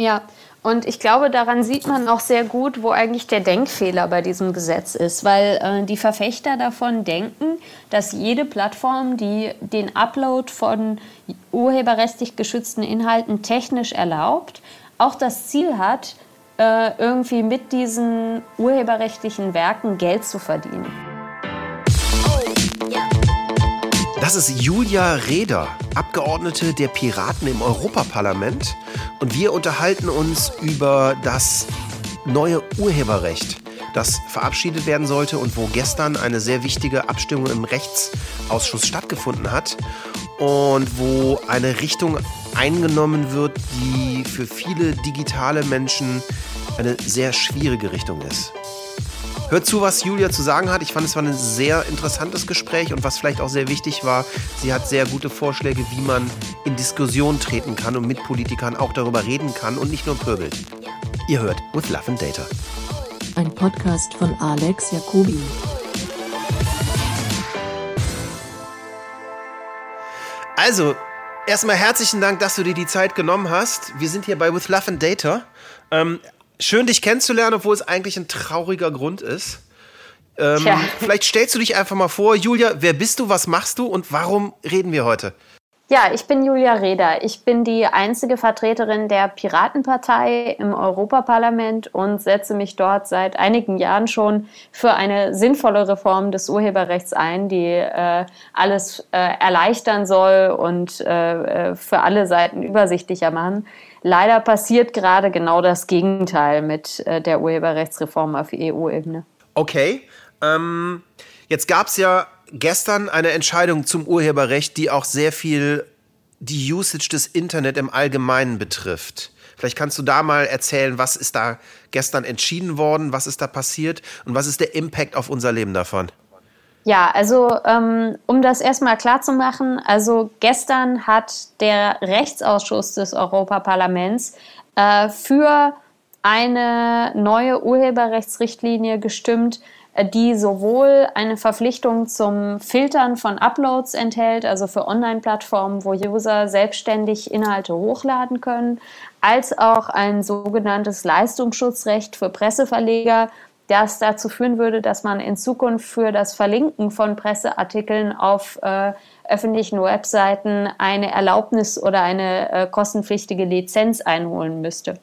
Ja, und ich glaube, daran sieht man auch sehr gut, wo eigentlich der Denkfehler bei diesem Gesetz ist, weil äh, die Verfechter davon denken, dass jede Plattform, die den Upload von urheberrechtlich geschützten Inhalten technisch erlaubt, auch das Ziel hat, äh, irgendwie mit diesen urheberrechtlichen Werken Geld zu verdienen. Das ist Julia Reda, Abgeordnete der Piraten im Europaparlament. Und wir unterhalten uns über das neue Urheberrecht, das verabschiedet werden sollte und wo gestern eine sehr wichtige Abstimmung im Rechtsausschuss stattgefunden hat und wo eine Richtung eingenommen wird, die für viele digitale Menschen eine sehr schwierige Richtung ist. Hört zu, was Julia zu sagen hat. Ich fand, es war ein sehr interessantes Gespräch und was vielleicht auch sehr wichtig war, sie hat sehr gute Vorschläge, wie man in Diskussion treten kann und mit Politikern auch darüber reden kann und nicht nur pöbelt. Ihr hört With Love and Data. Ein Podcast von Alex Jacobi. Also, erstmal herzlichen Dank, dass du dir die Zeit genommen hast. Wir sind hier bei With Love and Data. Ähm, schön, dich kennenzulernen, obwohl es eigentlich ein trauriger Grund ist. Ähm. Vielleicht stellst du dich einfach mal vor, Julia, wer bist du, was machst du und warum reden wir heute? Ja, ich bin Julia Reda. Ich bin die einzige Vertreterin der Piratenpartei im Europaparlament und setze mich dort seit einigen Jahren schon für eine sinnvolle Reform des Urheberrechts ein, die äh, alles äh, erleichtern soll und äh, äh für alle Seiten übersichtlicher machen. Leider passiert gerade genau das Gegenteil mit äh, der Urheberrechtsreform auf EU-Ebene. Okay. Ähm, jetzt gab es ja gestern eine Entscheidung zum Urheberrecht, die auch sehr viel die Usage des Internet im Allgemeinen betrifft. Vielleicht kannst du da mal erzählen, was ist da gestern entschieden worden, was ist da passiert und was ist der Impact auf unser Leben davon? Ja, also ähm, um das erstmal klar zu machen, also gestern hat der Rechtsausschuss des Europaparlaments äh, für eine neue Urheberrechtsrichtlinie gestimmt, äh, die sowohl eine Verpflichtung zum Filtern von Uploads enthält, also für Online-Plattformen, wo User selbstständig Inhalte hochladen können, als auch ein sogenanntes Leistungsschutzrecht für Presseverleger, das dazu führen würde, dass man in Zukunft für das Verlinken von Presseartikeln auf äh, öffentlichen Webseiten eine Erlaubnis oder eine äh, kostenpflichtige Lizenz einholen müsste.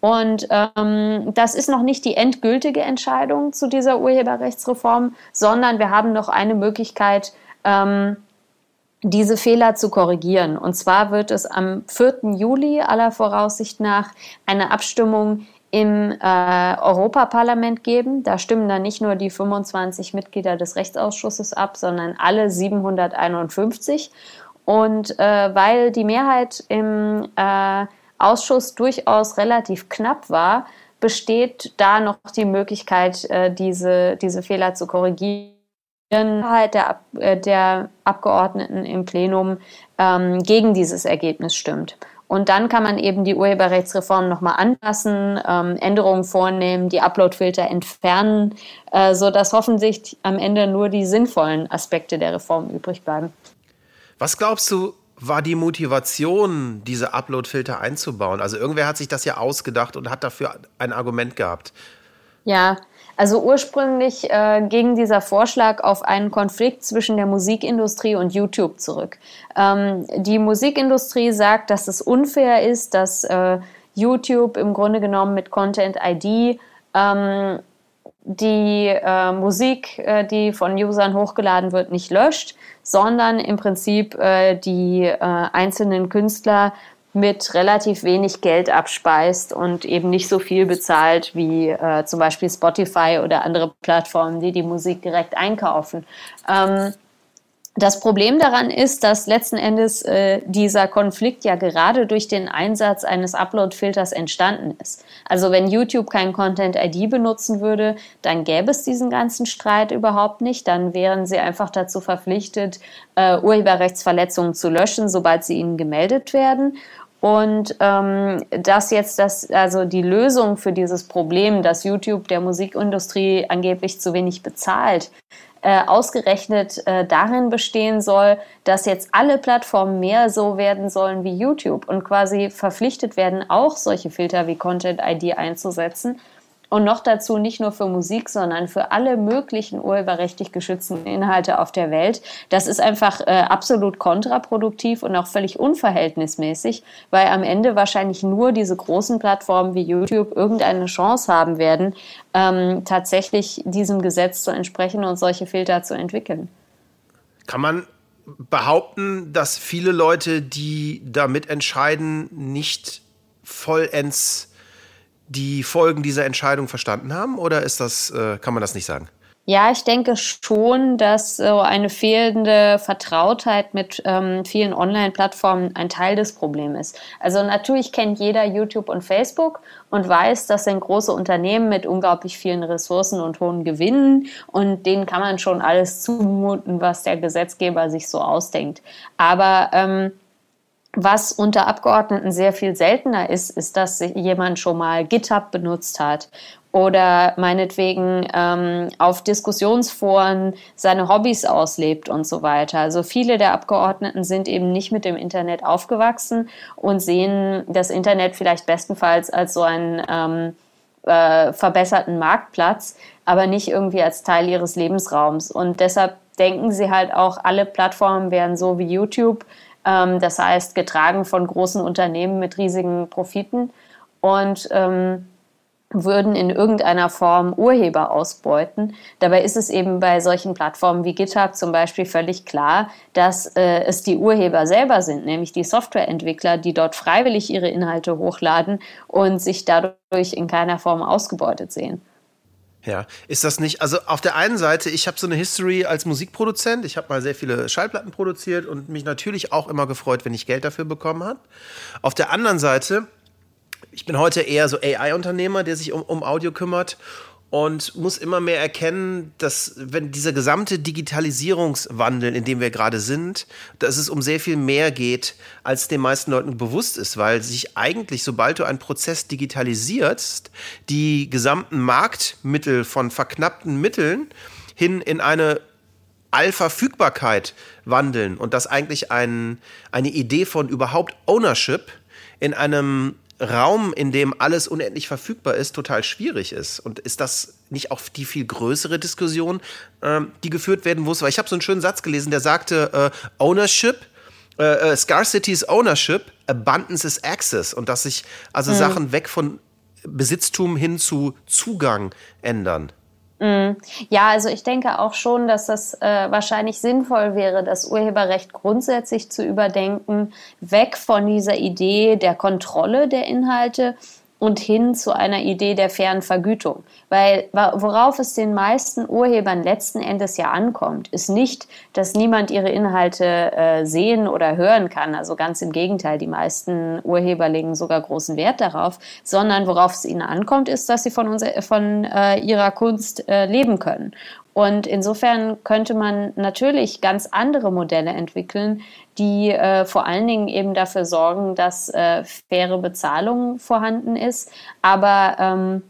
Und ähm, das ist noch nicht die endgültige Entscheidung zu dieser Urheberrechtsreform, sondern wir haben noch eine Möglichkeit, ähm, diese Fehler zu korrigieren. Und zwar wird es am 4. Juli aller Voraussicht nach eine Abstimmung im äh, Europaparlament geben. Da stimmen dann nicht nur die 25 Mitglieder des Rechtsausschusses ab, sondern alle 751. Und äh, weil die Mehrheit im äh, Ausschuss durchaus relativ knapp war, besteht da noch die Möglichkeit, äh, diese, diese Fehler zu korrigieren. Halt der, äh, der Abgeordneten im Plenum ähm, gegen dieses Ergebnis stimmt. Und dann kann man eben die Urheberrechtsreform nochmal anpassen, ähm, Änderungen vornehmen, die Uploadfilter entfernen, äh, sodass hoffentlich am Ende nur die sinnvollen Aspekte der Reform übrig bleiben. Was glaubst du, war die Motivation, diese Upload-Filter einzubauen? Also irgendwer hat sich das ja ausgedacht und hat dafür ein Argument gehabt. Ja, also ursprünglich äh, ging dieser Vorschlag auf einen Konflikt zwischen der Musikindustrie und YouTube zurück. Ähm, die Musikindustrie sagt, dass es unfair ist, dass äh, YouTube im Grunde genommen mit Content ID ähm, die äh, Musik, äh, die von Usern hochgeladen wird, nicht löscht, sondern im Prinzip äh, die äh, einzelnen Künstler mit relativ wenig Geld abspeist und eben nicht so viel bezahlt wie äh, zum Beispiel Spotify oder andere Plattformen, die die Musik direkt einkaufen. Ähm, das Problem daran ist, dass letzten Endes äh, dieser Konflikt ja gerade durch den Einsatz eines Upload-Filters entstanden ist. Also wenn YouTube kein Content-ID benutzen würde, dann gäbe es diesen ganzen Streit überhaupt nicht. Dann wären sie einfach dazu verpflichtet, äh, Urheberrechtsverletzungen zu löschen, sobald sie ihnen gemeldet werden. Und ähm, dass jetzt das, also die Lösung für dieses Problem, dass YouTube der Musikindustrie angeblich zu wenig bezahlt, äh, ausgerechnet äh, darin bestehen soll, dass jetzt alle Plattformen mehr so werden sollen wie YouTube und quasi verpflichtet werden, auch solche Filter wie Content ID einzusetzen und noch dazu nicht nur für Musik, sondern für alle möglichen urheberrechtlich geschützten Inhalte auf der Welt. Das ist einfach äh, absolut kontraproduktiv und auch völlig unverhältnismäßig, weil am Ende wahrscheinlich nur diese großen Plattformen wie YouTube irgendeine Chance haben werden, ähm, tatsächlich diesem Gesetz zu entsprechen und solche Filter zu entwickeln. Kann man behaupten, dass viele Leute, die damit entscheiden, nicht vollends die Folgen dieser Entscheidung verstanden haben oder ist das, äh, kann man das nicht sagen? Ja, ich denke schon, dass so eine fehlende Vertrautheit mit ähm, vielen Online-Plattformen ein Teil des Problems ist. Also natürlich kennt jeder YouTube und Facebook und weiß, das sind große Unternehmen mit unglaublich vielen Ressourcen und hohen Gewinnen und denen kann man schon alles zumuten, was der Gesetzgeber sich so ausdenkt. Aber ähm, was unter Abgeordneten sehr viel seltener ist, ist, dass jemand schon mal GitHub benutzt hat oder meinetwegen ähm, auf Diskussionsforen seine Hobbys auslebt und so weiter. Also viele der Abgeordneten sind eben nicht mit dem Internet aufgewachsen und sehen das Internet vielleicht bestenfalls als so einen ähm, äh, verbesserten Marktplatz, aber nicht irgendwie als Teil ihres Lebensraums. Und deshalb denken sie halt auch, alle Plattformen wären so wie YouTube ähm, das heißt, getragen von großen Unternehmen mit riesigen Profiten und ähm, würden in irgendeiner Form Urheber ausbeuten. Dabei ist es eben bei solchen Plattformen wie GitHub zum Beispiel völlig klar, dass äh, es die Urheber selber sind, nämlich die Softwareentwickler, die dort freiwillig ihre Inhalte hochladen und sich dadurch in keiner Form ausgebeutet sehen. Ja, ist das nicht, also auf der einen Seite, ich habe so eine History als Musikproduzent, ich habe mal sehr viele Schallplatten produziert und mich natürlich auch immer gefreut, wenn ich Geld dafür bekommen habe. Auf der anderen Seite, ich bin heute eher so AI-Unternehmer, der sich um, um Audio kümmert und muss immer mehr erkennen, dass wenn dieser gesamte Digitalisierungswandel, in dem wir gerade sind, dass es um sehr viel mehr geht, als den meisten Leuten bewusst ist, weil sich eigentlich, sobald du einen Prozess digitalisierst, die gesamten Marktmittel von verknappten Mitteln hin in eine Allverfügbarkeit wandeln und dass eigentlich ein, eine Idee von überhaupt Ownership in einem Raum, in dem alles unendlich verfügbar ist, total schwierig ist. Und ist das nicht auch die viel größere Diskussion, ähm, die geführt werden muss? Weil ich habe so einen schönen Satz gelesen, der sagte, äh, Ownership, äh, äh, Scarcity is Ownership, Abundance is Access. Und dass sich also mhm. Sachen weg von Besitztum hin zu Zugang ändern. Mm. Ja, also ich denke auch schon, dass das äh, wahrscheinlich sinnvoll wäre, das Urheberrecht grundsätzlich zu überdenken, weg von dieser Idee der Kontrolle der Inhalte und hin zu einer Idee der fairen Vergütung. Weil worauf es den meisten Urhebern letzten Endes ja ankommt, ist nicht, dass niemand ihre Inhalte äh, sehen oder hören kann. Also ganz im Gegenteil, die meisten Urheber legen sogar großen Wert darauf, sondern worauf es ihnen ankommt, ist, dass sie von, unser, von äh, ihrer Kunst äh, leben können. Und insofern könnte man natürlich ganz andere Modelle entwickeln, die äh, vor allen Dingen eben dafür sorgen, dass äh, faire Bezahlung vorhanden ist. Aber ähm,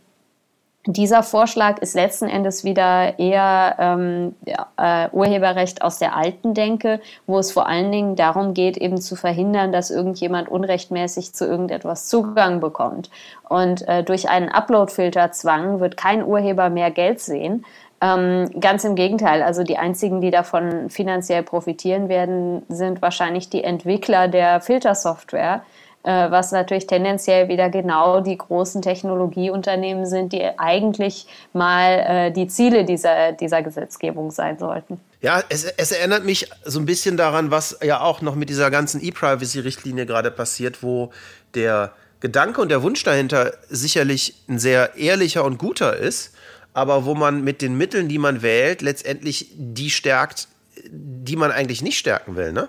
dieser Vorschlag ist letzten Endes wieder eher ähm, äh, Urheberrecht aus der alten Denke, wo es vor allen Dingen darum geht, eben zu verhindern, dass irgendjemand unrechtmäßig zu irgendetwas Zugang bekommt. Und äh, durch einen Upload-Filter-Zwang wird kein Urheber mehr Geld sehen, ähm, ganz im Gegenteil. Also die einzigen, die davon finanziell profitieren werden, sind wahrscheinlich die Entwickler der Filtersoftware, äh, was natürlich tendenziell wieder genau die großen Technologieunternehmen sind, die eigentlich mal äh, die Ziele dieser, dieser Gesetzgebung sein sollten. Ja, es, es, erinnert mich so ein bisschen daran, was ja auch noch mit dieser ganzen E-Privacy-Richtlinie gerade passiert, wo der Gedanke und der Wunsch dahinter sicherlich ein sehr ehrlicher und guter ist aber wo man mit den Mitteln, die man wählt, letztendlich die stärkt, die man eigentlich nicht stärken will, ne?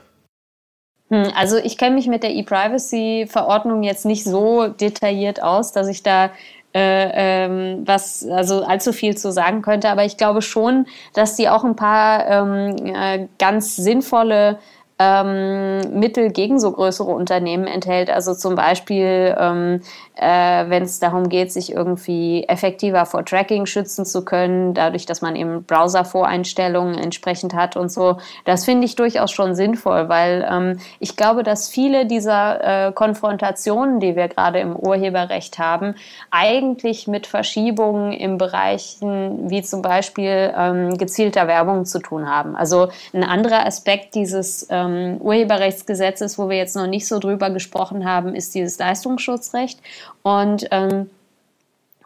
Hm, also ich kenne mich mit der E-Privacy-Verordnung jetzt nicht so detailliert aus, dass ich da äh, ähm, was also allzu viel zu sagen könnte, aber ich glaube schon, dass die auch ein paar ähm, äh, ganz sinnvolle ähm, Mittel gegen so größere Unternehmen enthält. Also zum Beispiel, ähm, äh, wenn es darum geht, sich irgendwie effektiver vor Tracking schützen zu können, dadurch, dass man eben Browser-Voreinstellungen entsprechend hat und so. Das finde ich durchaus schon sinnvoll, weil ähm, ich glaube, dass viele dieser äh, Konfrontationen, die wir gerade im Urheberrecht haben, eigentlich mit Verschiebungen im Bereichen wie zum Beispiel ähm, gezielter Werbung zu tun haben. Also ein anderer Aspekt dieses ähm, Urheberrechtsgesetzes, wo wir jetzt noch nicht so drüber gesprochen haben, ist dieses Leistungsschutzrecht. Und ähm,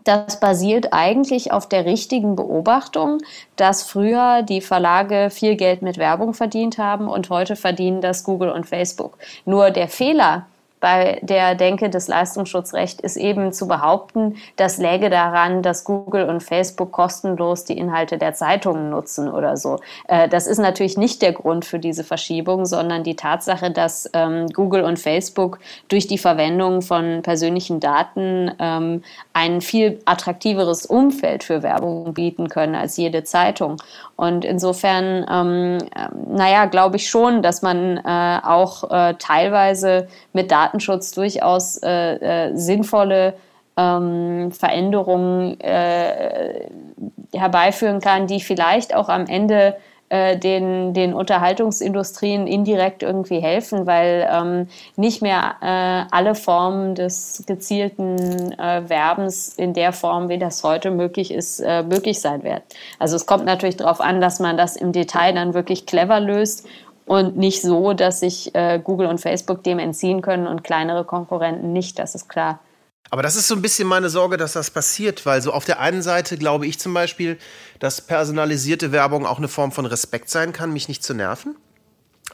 das basiert eigentlich auf der richtigen Beobachtung, dass früher die Verlage viel Geld mit Werbung verdient haben und heute verdienen das Google und Facebook. Nur der Fehler, bei der Denke des Leistungsschutzrechts ist eben zu behaupten, das läge daran, dass Google und Facebook kostenlos die Inhalte der Zeitungen nutzen oder so. Äh, das ist natürlich nicht der Grund für diese Verschiebung, sondern die Tatsache, dass ähm, Google und Facebook durch die Verwendung von persönlichen Daten ähm, ein viel attraktiveres Umfeld für Werbung bieten können als jede Zeitung. Und insofern, ähm, naja, glaube ich schon, dass man äh, auch äh, teilweise mit Daten Datenschutz durchaus äh, äh, sinnvolle ähm, Veränderungen äh, herbeiführen kann, die vielleicht auch am Ende äh, den, den Unterhaltungsindustrien indirekt irgendwie helfen, weil ähm, nicht mehr äh, alle Formen des gezielten äh, Werbens in der Form, wie das heute möglich ist, äh, möglich sein werden. Also es kommt natürlich darauf an, dass man das im Detail dann wirklich clever löst und nicht so, dass sich äh, Google und Facebook dem entziehen können und kleinere Konkurrenten nicht, das ist klar. Aber das ist so ein bisschen meine Sorge, dass das passiert, weil so auf der einen Seite glaube ich zum Beispiel, dass personalisierte Werbung auch eine Form von Respekt sein kann, mich nicht zu nerven.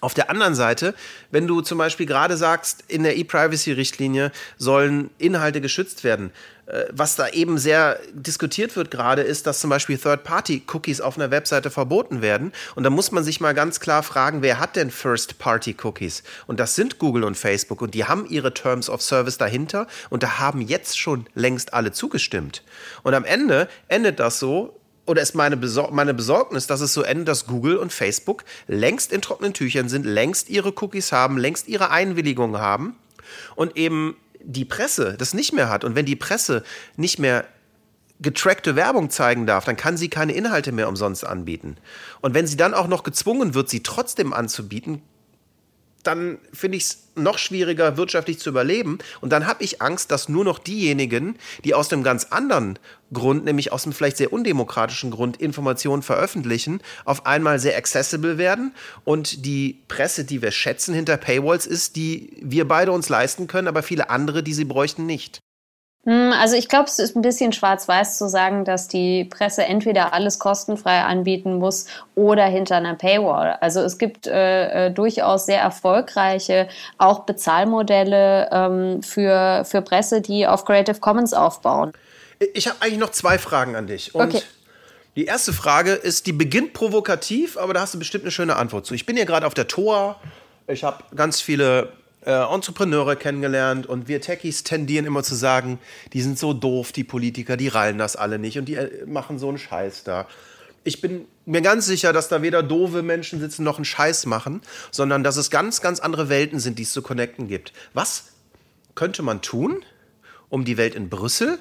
Auf der anderen Seite, wenn du zum Beispiel gerade sagst, in der E-Privacy-Richtlinie sollen Inhalte geschützt werden, was da eben sehr diskutiert wird gerade, ist, dass zum Beispiel Third-Party-Cookies auf einer Webseite verboten werden. Und da muss man sich mal ganz klar fragen, wer hat denn First-Party-Cookies? Und das sind Google und Facebook. Und die haben ihre Terms of Service dahinter. Und da haben jetzt schon längst alle zugestimmt. Und am Ende endet das so, oder ist meine, Besor meine Besorgnis, dass es so endet, dass Google und Facebook längst in trockenen Tüchern sind, längst ihre Cookies haben, längst ihre Einwilligung haben und eben die Presse das nicht mehr hat und wenn die Presse nicht mehr getrackte Werbung zeigen darf, dann kann sie keine Inhalte mehr umsonst anbieten. Und wenn sie dann auch noch gezwungen wird, sie trotzdem anzubieten, dann finde ich es noch schwieriger, wirtschaftlich zu überleben. Und dann habe ich Angst, dass nur noch diejenigen, die aus einem ganz anderen Grund, nämlich aus einem vielleicht sehr undemokratischen Grund, Informationen veröffentlichen, auf einmal sehr accessible werden. Und die Presse, die wir schätzen hinter Paywalls, ist, die wir beide uns leisten können, aber viele andere, die sie bräuchten, nicht. Hm, also ich glaube, es ist ein bisschen schwarz-weiß zu sagen, dass die Presse entweder alles kostenfrei anbieten muss oder hinter einer Paywall. Also es gibt äh, äh, durchaus sehr erfolgreiche auch Bezahlmodelle ähm, für, für Presse, die auf Creative Commons aufbauen. Ich habe eigentlich noch zwei Fragen an dich. Und okay. Die erste Frage ist, die beginnt provokativ, aber da hast du bestimmt eine schöne Antwort zu. Ich bin hier gerade auf der Tor. Ich habe ganz viele äh, Entrepreneure kennengelernt und wir Techies tendieren immer zu sagen, die sind so doof, die Politiker, die rallen das alle nicht und die äh, machen so einen Scheiß da. Ich bin mir ganz sicher, dass da weder doofe Menschen sitzen noch einen Scheiß machen, sondern dass es ganz, ganz andere Welten sind, die es zu connecten gibt. Was könnte man tun, um die Welt in Brüssel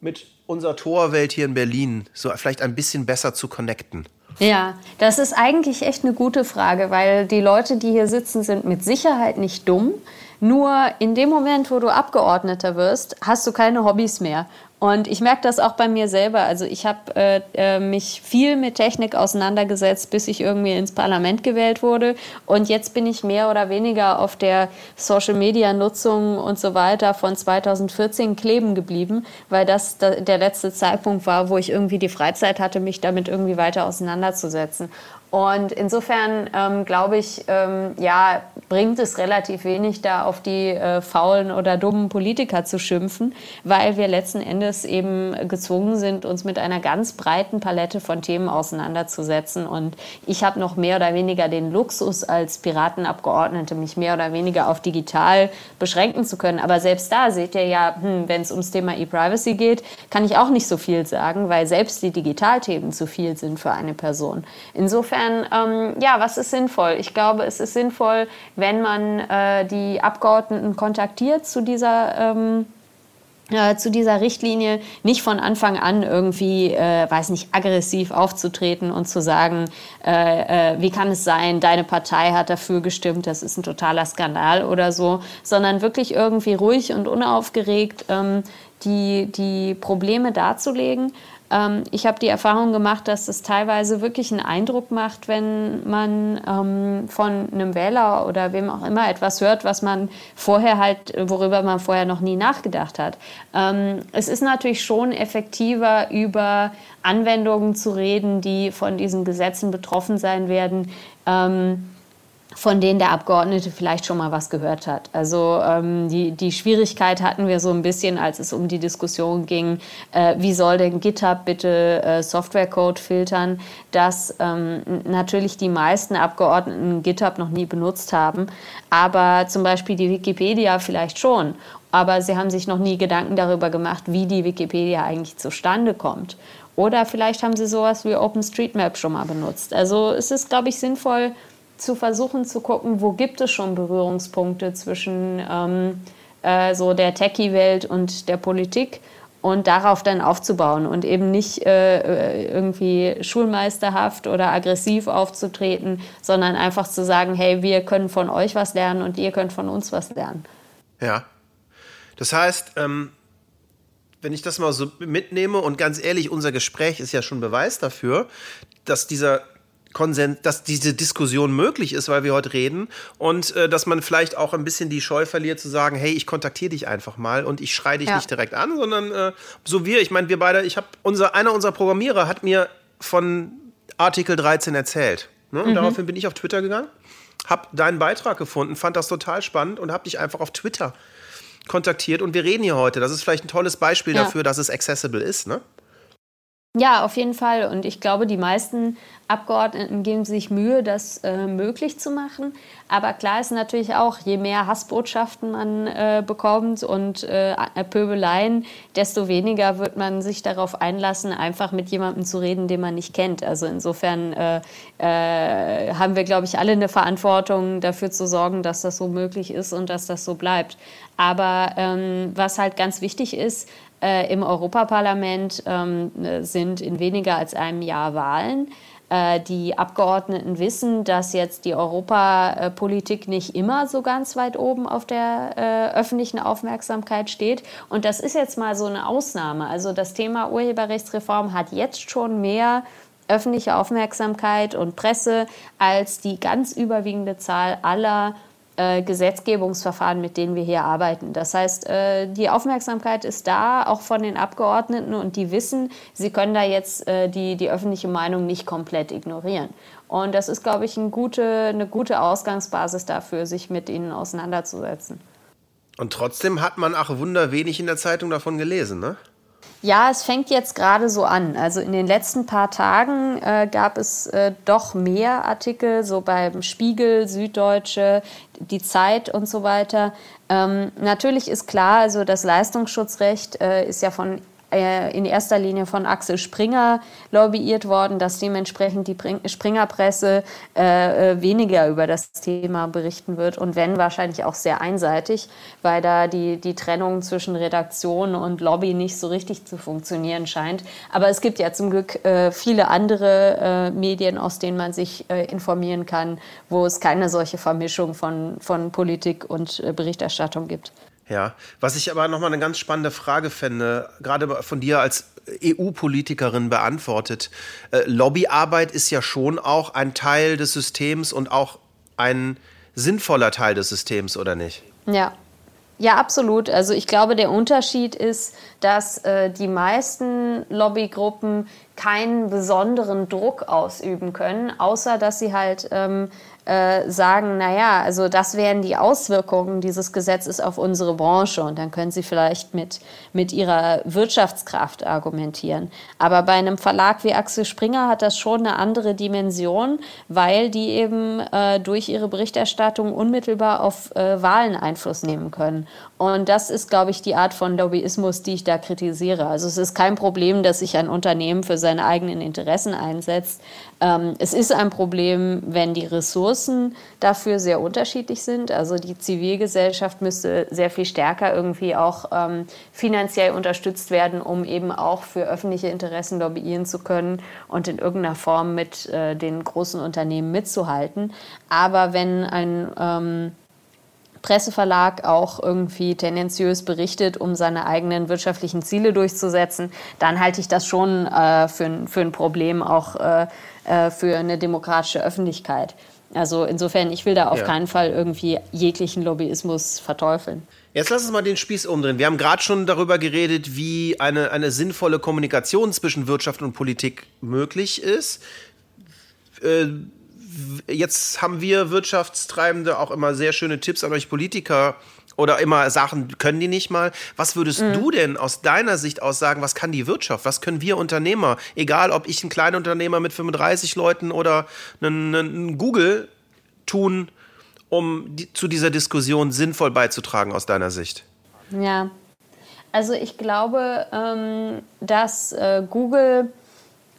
mit unserer Torwelt hier in Berlin so vielleicht ein bisschen besser zu connecten? Ja, das ist eigentlich echt eine gute Frage, weil die Leute, die hier sitzen, sind mit Sicherheit nicht dumm. Nur in dem Moment, wo du Abgeordneter wirst, hast du keine Hobbys mehr. Und ich merke das auch bei mir selber. Also ich habe äh, äh, mich viel mit Technik auseinandergesetzt, bis ich irgendwie ins Parlament gewählt wurde. Und jetzt bin ich mehr oder weniger auf der Social-Media-Nutzung und so weiter von 2014 kleben geblieben, weil das der letzte Zeitpunkt war, wo ich irgendwie die Freizeit hatte, mich damit irgendwie weiter auseinanderzusetzen. Und insofern ähm, glaube ich, ähm, ja, bringt es relativ wenig, da auf die äh, faulen oder dummen Politiker zu schimpfen, weil wir letzten Endes eben gezwungen sind, uns mit einer ganz breiten Palette von Themen auseinanderzusetzen. Und ich habe noch mehr oder weniger den Luxus als Piratenabgeordnete, mich mehr oder weniger auf digital beschränken zu können. Aber selbst da seht ihr ja, hm, wenn es ums Thema E-Privacy geht, kann ich auch nicht so viel sagen, weil selbst die Digitalthemen zu viel sind für eine Person. Insofern insofern, ähm, ja, was ist sinnvoll? Ich glaube, es ist sinnvoll, wenn man äh, die Abgeordneten kontaktiert zu dieser ähm, äh, zu dieser Richtlinie nicht von Anfang an irgendwie, äh, weiß nicht, aggressiv aufzutreten und zu sagen, äh, äh, wie kann es sein, deine Partei hat dafür gestimmt, das ist ein totaler Skandal oder so, sondern wirklich irgendwie ruhig und unaufgeregt ähm, die, die Probleme darzulegen ähm, ich habe die Erfahrung gemacht, dass es teilweise wirklich einen Eindruck macht, wenn man ähm, von einem Wähler oder wem auch immer etwas hört, was man vorher halt, worüber man vorher noch nie nachgedacht hat. Ähm, es ist natürlich schon effektiver, über Anwendungen zu reden, die von diesen Gesetzen betroffen sein werden. Ähm, von denen der Abgeordnete vielleicht schon mal was gehört hat. Also ähm, die, die Schwierigkeit hatten wir so ein bisschen, als es um die Diskussion ging, äh, wie soll denn GitHub bitte äh, Softwarecode filtern, dass ähm, natürlich die meisten Abgeordneten GitHub noch nie benutzt haben, aber zum Beispiel die Wikipedia vielleicht schon. Aber sie haben sich noch nie Gedanken darüber gemacht, wie die Wikipedia eigentlich zustande kommt. Oder vielleicht haben sie sowas wie OpenStreetMap schon mal benutzt. Also es ist, glaube ich, sinnvoll, zu versuchen zu gucken, wo gibt es schon Berührungspunkte zwischen ähm, äh, so der Techie-Welt und der Politik und darauf dann aufzubauen und eben nicht äh, irgendwie schulmeisterhaft oder aggressiv aufzutreten, sondern einfach zu sagen, hey, wir können von euch was lernen und ihr könnt von uns was lernen. Ja. Das heißt, ähm, wenn ich das mal so mitnehme und ganz ehrlich, unser Gespräch ist ja schon Beweis dafür, dass dieser Konsens, dass diese Diskussion möglich ist, weil wir heute reden und äh, dass man vielleicht auch ein bisschen die Scheu verliert zu sagen, hey, ich kontaktiere dich einfach mal und ich schreie dich ja. nicht direkt an, sondern äh, so wir, ich meine, wir beide, ich habe unser einer unserer Programmierer hat mir von Artikel 13 erzählt. Ne? Und mhm. daraufhin bin ich auf Twitter gegangen, habe deinen Beitrag gefunden, fand das total spannend und habe dich einfach auf Twitter kontaktiert und wir reden hier heute. Das ist vielleicht ein tolles Beispiel ja. dafür, dass es accessible ist, ne? Ja, auf jeden Fall. Und ich glaube, die meisten Abgeordneten geben sich Mühe, das äh, möglich zu machen. Aber klar ist natürlich auch, je mehr Hassbotschaften man äh, bekommt und äh, Pöbeleien, desto weniger wird man sich darauf einlassen, einfach mit jemandem zu reden, den man nicht kennt. Also insofern äh, äh, haben wir, glaube ich, alle eine Verantwortung dafür zu sorgen, dass das so möglich ist und dass das so bleibt. Aber ähm, was halt ganz wichtig ist, äh, Im Europaparlament ähm, sind in weniger als einem Jahr Wahlen. Äh, die Abgeordneten wissen, dass jetzt die Europapolitik nicht immer so ganz weit oben auf der äh, öffentlichen Aufmerksamkeit steht. Und das ist jetzt mal so eine Ausnahme. Also das Thema Urheberrechtsreform hat jetzt schon mehr öffentliche Aufmerksamkeit und Presse als die ganz überwiegende Zahl aller äh, Gesetzgebungsverfahren, mit denen wir hier arbeiten. Das heißt, äh, die Aufmerksamkeit ist da, auch von den Abgeordneten, und die wissen, sie können da jetzt äh, die, die öffentliche Meinung nicht komplett ignorieren. Und das ist, glaube ich, eine gute, eine gute Ausgangsbasis dafür, sich mit ihnen auseinanderzusetzen. Und trotzdem hat man, ach Wunder, wenig in der Zeitung davon gelesen, ne? Ja, es fängt jetzt gerade so an. Also in den letzten paar Tagen äh, gab es äh, doch mehr Artikel, so beim Spiegel, Süddeutsche, die Zeit und so weiter. Ähm, natürlich ist klar, also das Leistungsschutzrecht äh, ist ja von äh, in erster Linie von Axel Springer lobbyiert worden, dass dementsprechend die Springerpresse äh, äh, weniger über das Thema berichten wird und wenn wahrscheinlich auch sehr einseitig, weil da die, die Trennung zwischen Redaktion und Lobby nicht so richtig zu funktionieren scheint. Aber es gibt ja zum Glück äh, viele andere äh, Medien, aus denen man sich informieren kann, wo es keine solche Vermischung von, von Politik und Berichterstattung gibt. Ja, was ich aber nochmal eine ganz spannende Frage fände, gerade von dir als EU-Politikerin beantwortet. Äh, Lobbyarbeit ist ja schon auch ein Teil des Systems und auch ein sinnvoller Teil des Systems, oder nicht? Ja, ja, absolut. Also ich glaube, der Unterschied ist, dass äh, die meisten Lobbygruppen keinen besonderen Druck ausüben können, außer dass sie halt ähm, äh, sagen, naja, also das wären die Auswirkungen dieses Gesetzes auf unsere Branche und dann können sie vielleicht mit, mit ihrer Wirtschaftskraft argumentieren. Aber bei einem Verlag wie Axel Springer hat das schon eine andere Dimension, weil die eben äh, durch ihre Berichterstattung unmittelbar auf äh, Wahlen Einfluss nehmen können. Und das ist, glaube ich, die Art von Lobbyismus, die ich da kritisiere. Also es ist kein Problem, dass sich ein Unternehmen für seine eigenen Interessen einsetzt. Ähm, es ist ein Problem, wenn die Ressourcen dafür sehr unterschiedlich sind. Also die Zivilgesellschaft müsste sehr viel stärker irgendwie auch ähm, finanziell unterstützt werden, um eben auch für öffentliche Interessen lobbyieren zu können und in irgendeiner Form mit äh, den großen Unternehmen mitzuhalten. Aber wenn ein ähm, Presseverlag auch irgendwie tendenziös berichtet, um seine eigenen wirtschaftlichen Ziele durchzusetzen, dann halte ich das schon äh, für, für ein Problem auch äh, äh, für eine demokratische Öffentlichkeit. Also insofern, ich will da auf ja. keinen Fall irgendwie jeglichen Lobbyismus verteufeln. Jetzt lass uns mal den Spieß umdrehen. Wir haben gerade schon darüber geredet, wie eine, eine sinnvolle Kommunikation zwischen Wirtschaft und Politik möglich ist. Äh, jetzt haben wir Wirtschaftstreibende auch immer sehr schöne Tipps an euch Politiker oder immer Sachen können die nicht mal. Was würdest mhm. du denn aus deiner Sicht aus sagen, was kann die Wirtschaft? Was können wir Unternehmer? Egal, ob ich ein Kleinunternehmer mit 35 Leuten oder ein, ein Google tun, um die, zu dieser Diskussion sinnvoll beizutragen aus deiner Sicht? Ja, also ich glaube, ähm, dass äh, Google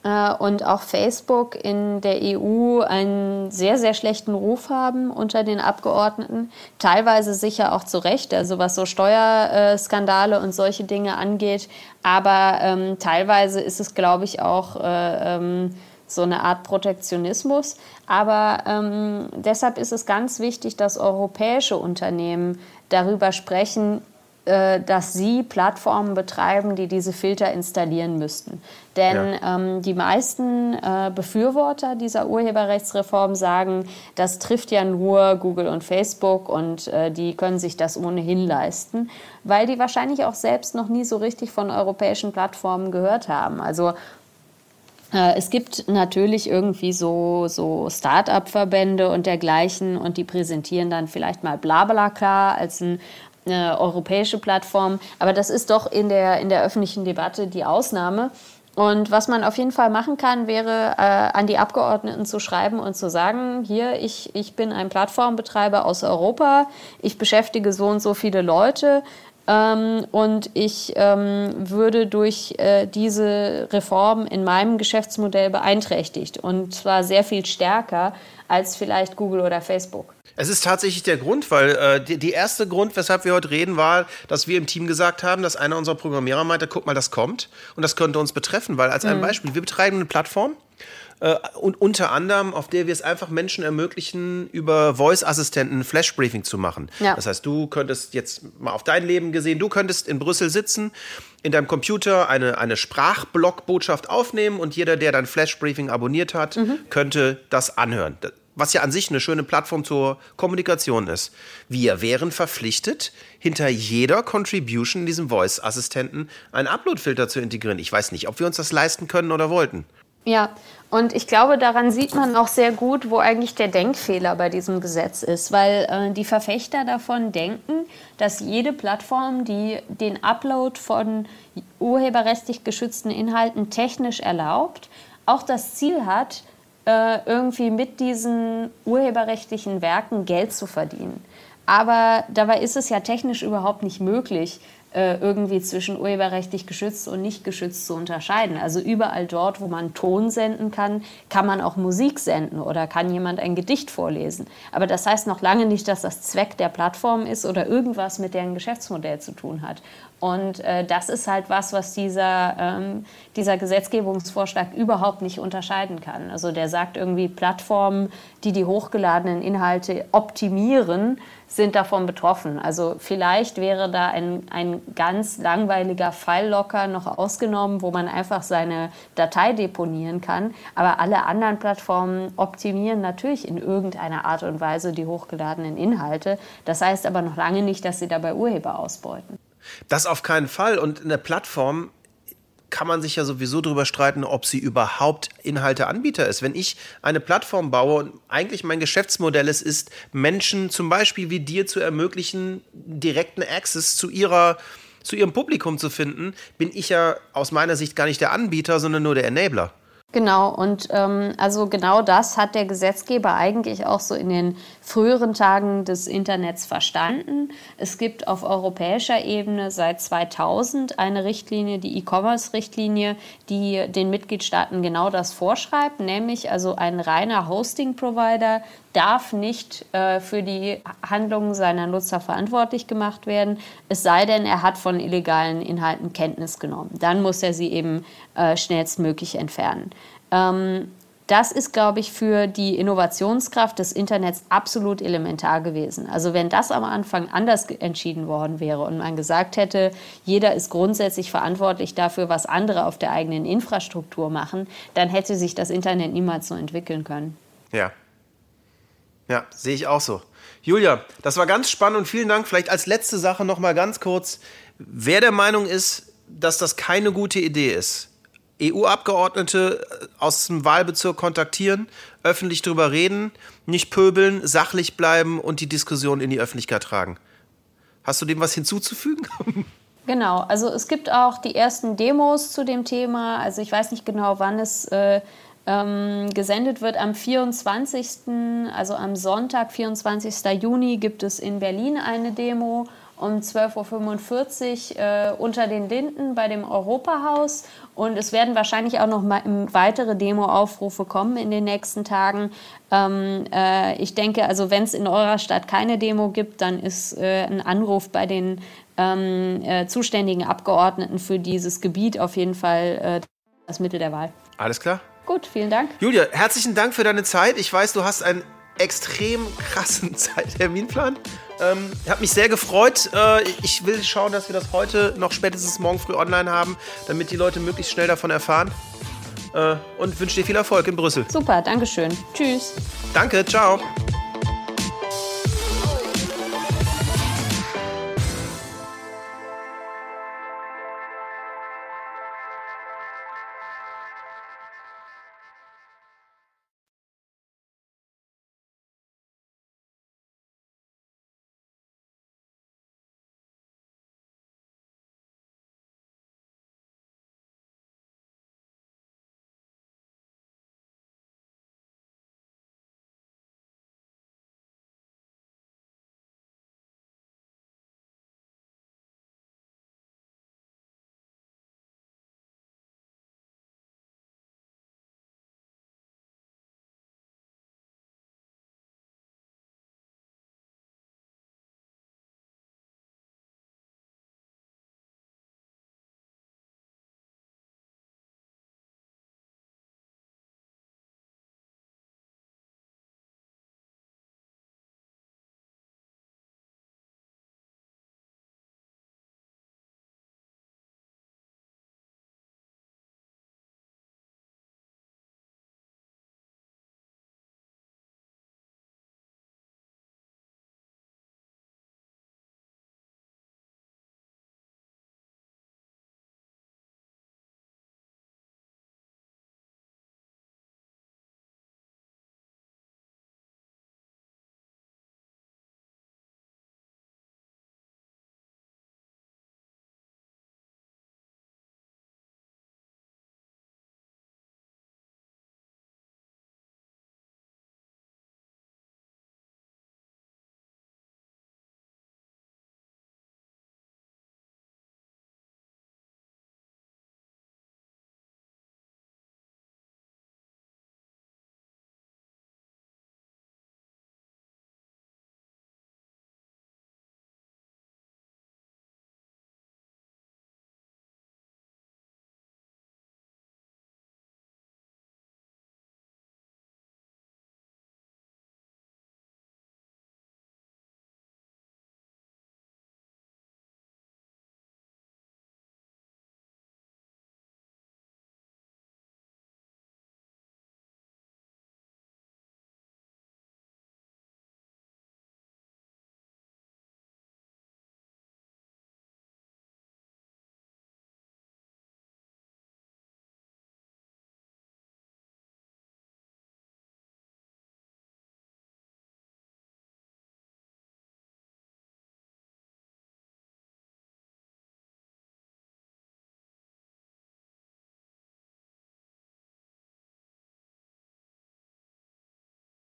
und auch Facebook in der EU einen sehr, sehr schlechten Ruf haben unter den Abgeordneten. Teilweise sicher auch zu Recht, also was so Steuerskandale und solche Dinge angeht. Aber ähm, teilweise ist es, glaube ich, auch äh, ähm, so eine Art Protektionismus. Aber ähm, deshalb ist es ganz wichtig, dass europäische Unternehmen darüber sprechen, äh, dass sie Plattformen betreiben, die diese Filter installieren müssten. Denn ja. ähm, die meisten äh, Befürworter dieser Urheberrechtsreform sagen, das trifft ja nur Google und Facebook und äh, die können sich das ohnehin leisten, weil die wahrscheinlich auch selbst noch nie so richtig von europäischen Plattformen gehört haben. Also äh, es gibt natürlich irgendwie so, so Start-up-Verbände und dergleichen und die präsentieren dann vielleicht mal Blablacar als ein eine europäische Plattform. Aber das ist doch in der, in der öffentlichen Debatte die Ausnahme. Und was man auf jeden Fall machen kann, wäre äh, an die Abgeordneten zu schreiben und zu sagen, hier, ich, ich bin ein Plattformbetreiber aus Europa, ich beschäftige so und so viele Leute ähm, und ich ähm, würde durch äh, diese Reform in meinem Geschäftsmodell beeinträchtigt und zwar sehr viel stärker als vielleicht Google oder Facebook. Es ist tatsächlich der Grund, weil äh, die, die, erste Grund, weshalb wir heute reden, war, dass wir im Team gesagt haben, dass einer unserer Programmierer meinte, guck mal, das kommt und das könnte uns betreffen, weil als ein mhm. Beispiel, wir betreiben eine Plattform, äh, und unter anderem, auf der wir es einfach Menschen ermöglichen, über Voice-Assistenten Flash-Briefing zu machen. Ja. Das heißt, du könntest jetzt mal auf dein Leben gesehen, du könntest in Brüssel sitzen, in deinem Computer eine, eine Sprachblockbotschaft aufnehmen und jeder, der dein Flash-Briefing abonniert hat, mhm. könnte das anhören was ja an sich eine schöne Plattform zur Kommunikation ist. Wir wären verpflichtet, hinter jeder Contribution in diesem Voice-Assistenten einen Upload-Filter zu integrieren. Ich weiß nicht, ob wir uns das leisten können oder wollten. Ja, und ich glaube, daran sieht man auch sehr gut, wo eigentlich der Denkfehler bei diesem Gesetz ist, weil äh, die Verfechter davon denken, dass jede Plattform, die den Upload von urheberrechtlich geschützten Inhalten technisch erlaubt, auch das Ziel hat, äh, irgendwie mit diesen urheberrechtlichen Werken Geld zu verdienen. Aber dabei ist es ja technisch überhaupt nicht möglich, äh, irgendwie zwischen urheberrechtlich geschützt und nicht geschützt zu unterscheiden. Also überall dort, wo man Ton senden kann, kann man auch Musik senden oder kann jemand ein Gedicht vorlesen. Aber das heißt noch lange nicht, dass das Zweck der Plattform ist oder irgendwas mit deren Geschäftsmodell zu tun hat. Und äh, das ist halt was, was dieser, ähm, dieser Gesetzgebungsvorschlag überhaupt nicht unterscheiden kann. Also der sagt irgendwie, Plattformen, die die hochgeladenen Inhalte optimieren, sind davon betroffen. Also vielleicht wäre da ein, ein ganz langweiliger File-Locker noch ausgenommen, wo man einfach seine Datei deponieren kann. Aber alle anderen Plattformen optimieren natürlich in irgendeiner Art und Weise die hochgeladenen Inhalte. Das heißt aber noch lange nicht, dass sie dabei Urheber ausbeuten. Das auf keinen Fall. Und eine Plattform kann man sich ja sowieso darüber streiten, ob sie überhaupt Inhalteanbieter ist. Wenn ich eine Plattform baue und eigentlich mein Geschäftsmodell ist, ist Menschen zum Beispiel wie dir zu ermöglichen, direkten Access zu ihrer zu ihrem Publikum zu finden, bin ich ja aus meiner Sicht gar nicht der Anbieter, sondern nur der Enabler. Genau, und ähm, also genau das hat der Gesetzgeber eigentlich auch so in den früheren Tagen des Internets verstanden. Es gibt auf europäischer Ebene seit 2000 eine Richtlinie, die E-Commerce-Richtlinie, die den Mitgliedstaaten genau das vorschreibt, nämlich also ein reiner Hosting-Provider darf nicht äh, für die Handlungen seiner Nutzer verantwortlich gemacht werden, es sei denn, er hat von illegalen Inhalten Kenntnis genommen. Dann muss er sie eben äh, schnellstmöglich entfernen. Ähm, das ist, glaube ich, für die Innovationskraft des Internets absolut elementar gewesen. Also wenn das am Anfang anders entschieden worden wäre und man gesagt hätte, jeder ist grundsätzlich verantwortlich dafür, was andere auf der eigenen Infrastruktur machen, dann hätte sich das Internet niemals so entwickeln können. Ja. Ja, sehe ich auch so. Julia, das war ganz spannend und vielen Dank. Vielleicht als letzte Sache noch mal ganz kurz, wer der Meinung ist, dass das keine gute Idee ist, EU-Abgeordnete äh, aus dem Wahlbezirk kontaktieren, öffentlich drüber reden, nicht pöbeln, sachlich bleiben und die Diskussion in die Öffentlichkeit tragen. Hast du dem was hinzuzufügen? Genau, also es gibt auch die ersten Demos zu dem Thema. Also ich weiß nicht genau, wann es äh, ähm, gesendet wird. Am 24., also am Sonntag, 24. Juni, gibt es in Berlin eine Demo um 12.45 Uhr äh, unter den Linden bei dem Europahaus. Und es werden wahrscheinlich auch noch mal weitere Demo-Aufrufe kommen in den nächsten Tagen. Ähm, äh, ich denke, also wenn es in eurer Stadt keine Demo gibt, dann ist äh, ein Anruf bei den ähm, äh, zuständigen Abgeordneten für dieses Gebiet auf jeden Fall äh, das Mittel der Wahl. Alles klar. Gut, vielen Dank. Julia, herzlichen Dank für deine Zeit. Ich weiß, du hast einen extrem krassen Zeitterminplan. Ähm, hat mich sehr gefreut. Äh, ich will schauen, dass wir das heute noch spätestens morgen früh online haben, damit die Leute möglichst schnell davon erfahren. Äh, und wünsche dir viel Erfolg in Brüssel. Super, Dankeschön. Tschüss. Danke, ciao.